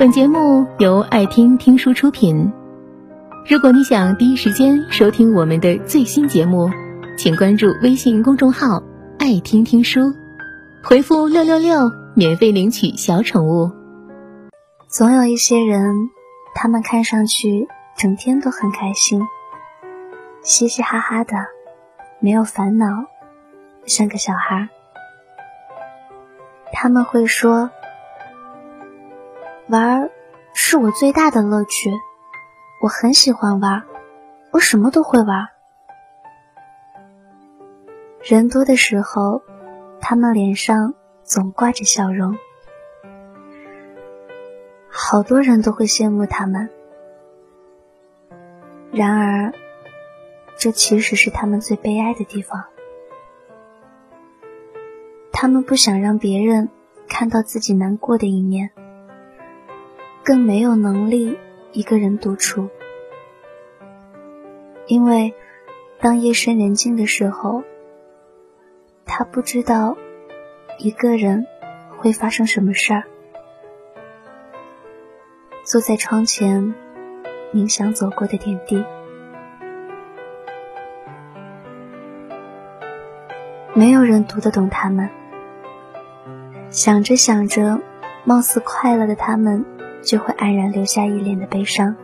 本节目由爱听听书出品。如果你想第一时间收听我们的最新节目，请关注微信公众号“爱听听书”，回复“六六六”免费领取小宠物。总有一些人，他们看上去整天都很开心，嘻嘻哈哈的，没有烦恼，像个小孩。他们会说。玩是我最大的乐趣，我很喜欢玩，我什么都会玩。人多的时候，他们脸上总挂着笑容，好多人都会羡慕他们。然而，这其实是他们最悲哀的地方。他们不想让别人看到自己难过的一面。更没有能力一个人独处，因为当夜深人静的时候，他不知道一个人会发生什么事儿。坐在窗前，冥想走过的点滴，没有人读得懂他们。想着想着，貌似快乐的他们。就会黯然留下一脸的悲伤，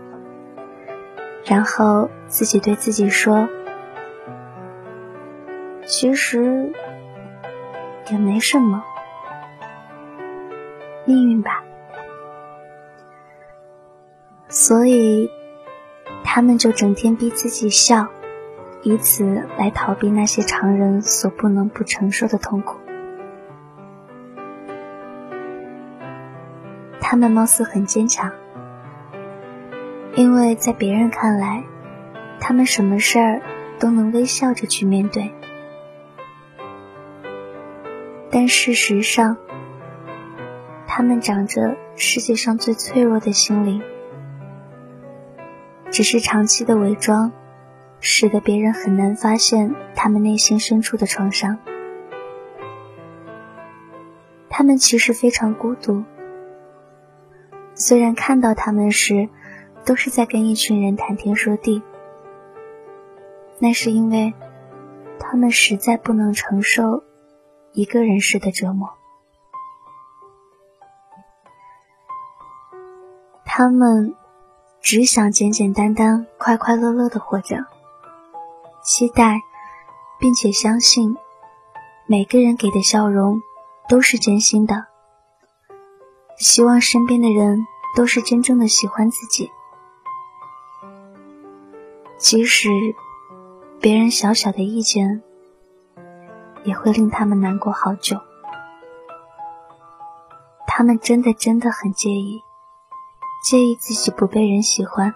然后自己对自己说：“其实也没什么，命运吧。”所以，他们就整天逼自己笑，以此来逃避那些常人所不能不承受的痛苦。他们貌似很坚强，因为在别人看来，他们什么事儿都能微笑着去面对。但事实上，他们长着世界上最脆弱的心灵，只是长期的伪装，使得别人很难发现他们内心深处的创伤。他们其实非常孤独。虽然看到他们时，都是在跟一群人谈天说地，那是因为他们实在不能承受一个人时的折磨。他们只想简简单单、快快乐乐的活着，期待并且相信每个人给的笑容都是真心的。希望身边的人都是真正的喜欢自己，即使别人小小的意见，也会令他们难过好久。他们真的真的很介意，介意自己不被人喜欢，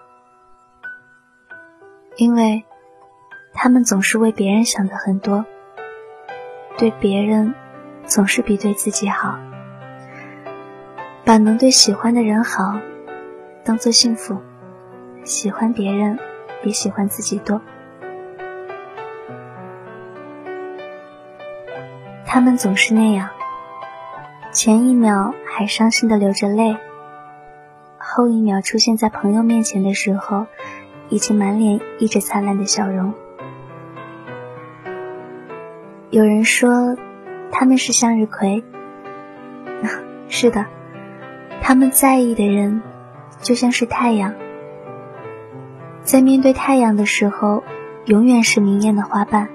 因为他们总是为别人想的很多，对别人总是比对自己好。把能对喜欢的人好当做幸福，喜欢别人比喜欢自己多。他们总是那样，前一秒还伤心的流着泪，后一秒出现在朋友面前的时候，已经满脸溢着灿烂的笑容。有人说他们是向日葵，是的。他们在意的人，就像是太阳，在面对太阳的时候，永远是明艳的花瓣；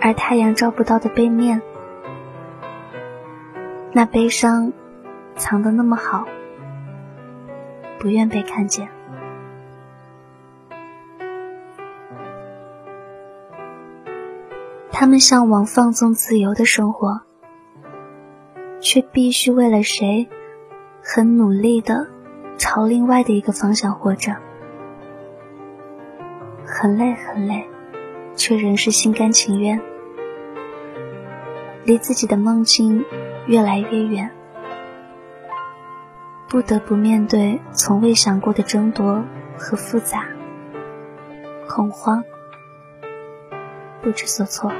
而太阳照不到的背面，那悲伤藏得那么好，不愿被看见。他们向往放纵自由的生活。却必须为了谁，很努力的朝另外的一个方向活着，很累很累，却仍是心甘情愿，离自己的梦境越来越远，不得不面对从未想过的争夺和复杂、恐慌、不知所措。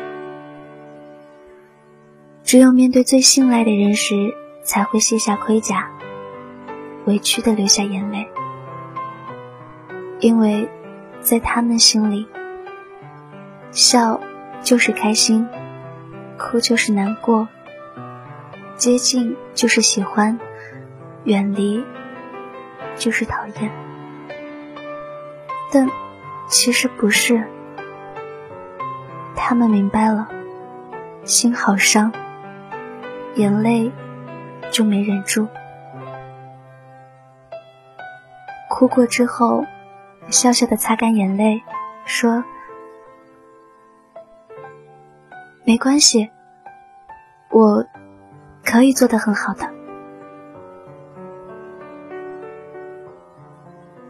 只有面对最信赖的人时，才会卸下盔甲，委屈的流下眼泪，因为在他们心里，笑就是开心，哭就是难过，接近就是喜欢，远离就是讨厌。但其实不是，他们明白了，心好伤，眼泪就没忍住。哭过之后，笑笑的擦干眼泪，说：“没关系，我可以做得很好的。”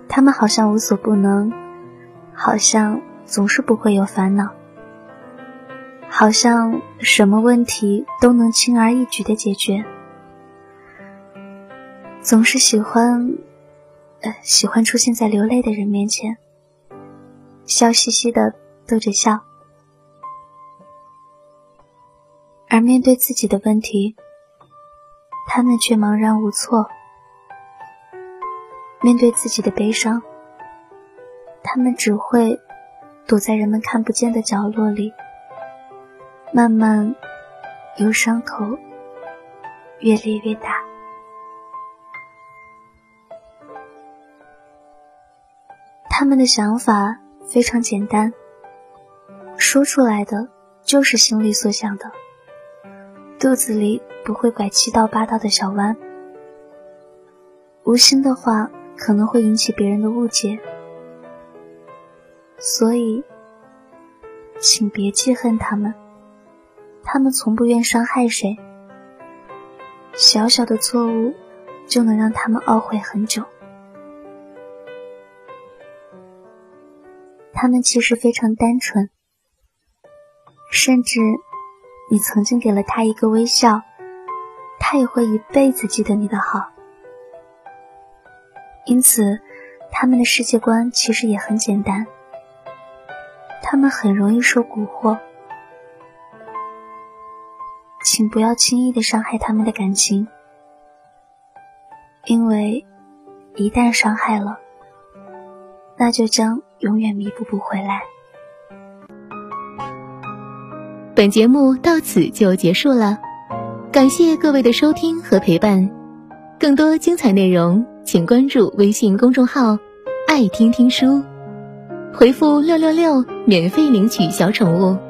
他们好像无所不能，好像总是不会有烦恼，好像什么问题都能轻而易举的解决，总是喜欢。呃，喜欢出现在流泪的人面前，笑嘻嘻的逗着笑，而面对自己的问题，他们却茫然无措；面对自己的悲伤，他们只会躲在人们看不见的角落里，慢慢由伤口越裂越大。他们的想法非常简单，说出来的就是心里所想的，肚子里不会拐七道八道的小弯，无心的话可能会引起别人的误解，所以，请别记恨他们，他们从不愿伤害谁，小小的错误就能让他们懊悔很久。他们其实非常单纯，甚至你曾经给了他一个微笑，他也会一辈子记得你的好。因此，他们的世界观其实也很简单。他们很容易受蛊惑，请不要轻易的伤害他们的感情，因为一旦伤害了，那就将。永远弥补不回来。本节目到此就结束了，感谢各位的收听和陪伴。更多精彩内容，请关注微信公众号“爱听听书”，回复“六六六”免费领取小宠物。